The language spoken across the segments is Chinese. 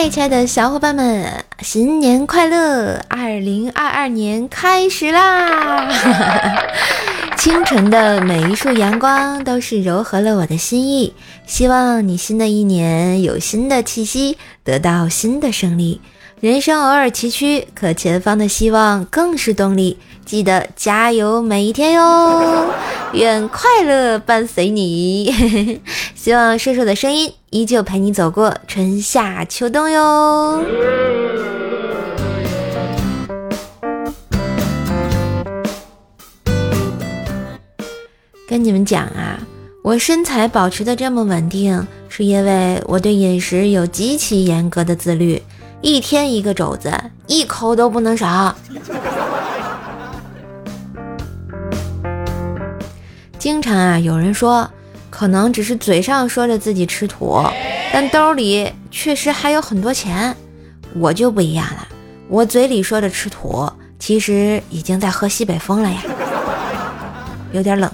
嗨，亲爱的小伙伴们，新年快乐！二零二二年开始啦！清晨的每一束阳光都是柔和了我的心意。希望你新的一年有新的气息，得到新的胜利。人生偶尔崎岖，可前方的希望更是动力。记得加油每一天哟！愿快乐伴随你。希望射手的声音依旧陪你走过春夏秋冬哟。你们讲啊，我身材保持的这么稳定，是因为我对饮食有极其严格的自律。一天一个肘子，一口都不能少。经常啊，有人说，可能只是嘴上说着自己吃土，但兜里确实还有很多钱。我就不一样了，我嘴里说着吃土，其实已经在喝西北风了呀，有点冷。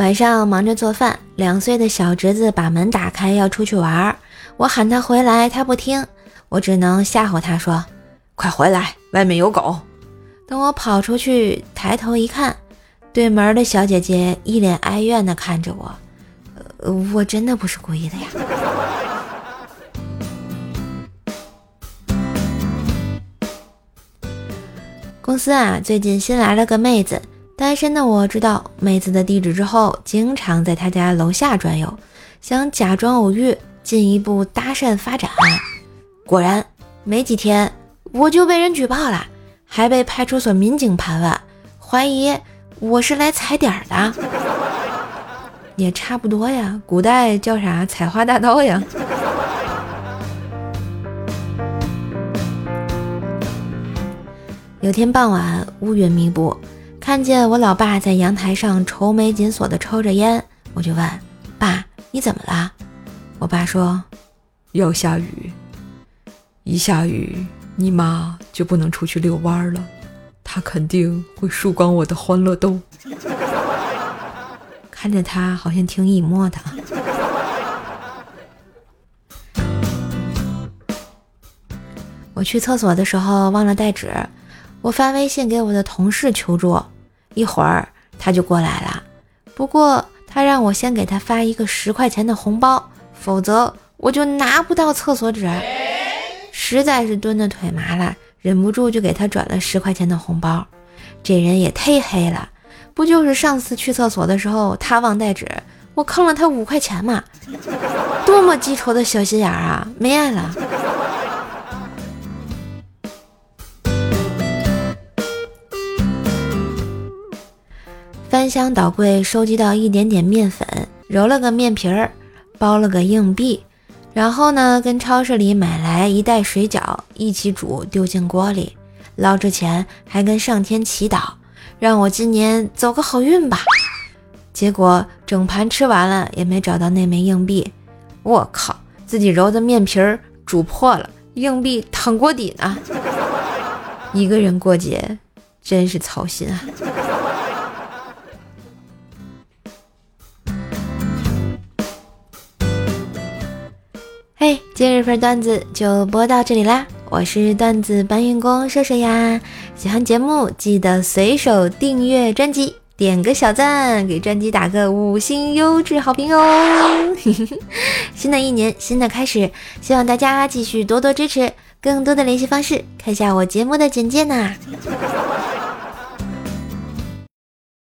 晚上忙着做饭，两岁的小侄子把门打开要出去玩，我喊他回来，他不听，我只能吓唬他说：“快回来，外面有狗。”等我跑出去，抬头一看，对门的小姐姐一脸哀怨地看着我，呃，我真的不是故意的呀。公司啊，最近新来了个妹子。单身的我知道妹子的地址之后，经常在她家楼下转悠，想假装偶遇，进一步搭讪发展。果然没几天，我就被人举报了，还被派出所民警盘问，怀疑我是来踩点的。也差不多呀，古代叫啥采花大盗呀。有天傍晚，乌云密布。看见我老爸在阳台上愁眉紧锁的抽着烟，我就问爸：“你怎么了？”我爸说：“要下雨，一下雨你妈就不能出去遛弯了，她肯定会输光我的欢乐豆。”看着他好像挺以沫的。我去厕所的时候忘了带纸。我发微信给我的同事求助，一会儿他就过来了。不过他让我先给他发一个十块钱的红包，否则我就拿不到厕所纸。实在是蹲的腿麻了，忍不住就给他转了十块钱的红包。这人也忒黑了，不就是上次去厕所的时候他忘带纸，我坑了他五块钱嘛？多么记仇的小心眼啊！没爱了。翻箱倒柜收集到一点点面粉，揉了个面皮儿，包了个硬币，然后呢，跟超市里买来一袋水饺，一起煮，丢进锅里。捞之前还跟上天祈祷，让我今年走个好运吧。结果整盘吃完了，也没找到那枚硬币。我靠，自己揉的面皮儿煮破了，硬币躺锅底呢。一个人过节，真是操心啊。今日份段子就播到这里啦！我是段子搬运工射手呀，喜欢节目记得随手订阅专辑，点个小赞，给专辑打个五星优质好评哦！新的一年，新的开始，希望大家继续多多支持，更多的联系方式看下我节目的简介呢。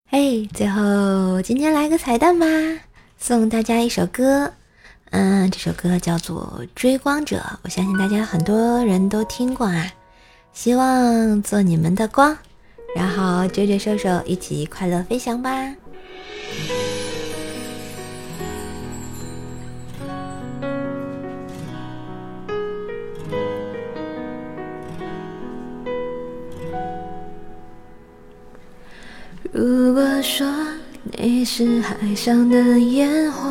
嘿，最后今天来个彩蛋吧，送大家一首歌。嗯，这首歌叫做《追光者》，我相信大家很多人都听过啊。希望做你们的光，然后追着瘦瘦一起快乐飞翔吧。如果说你是海上的烟火。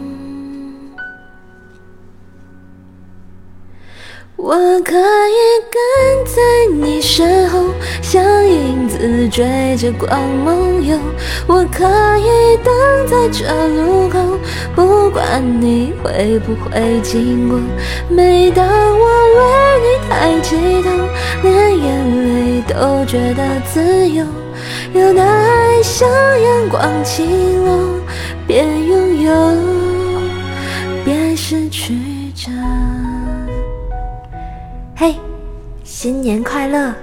我可以跟在你身后，像影子追着光梦游。我可以等在这路口，不管你会不会经过。每当我为你抬起头，连眼泪都觉得自由。有的爱像阳光倾落，边拥有边失去着。嘿，新年快乐！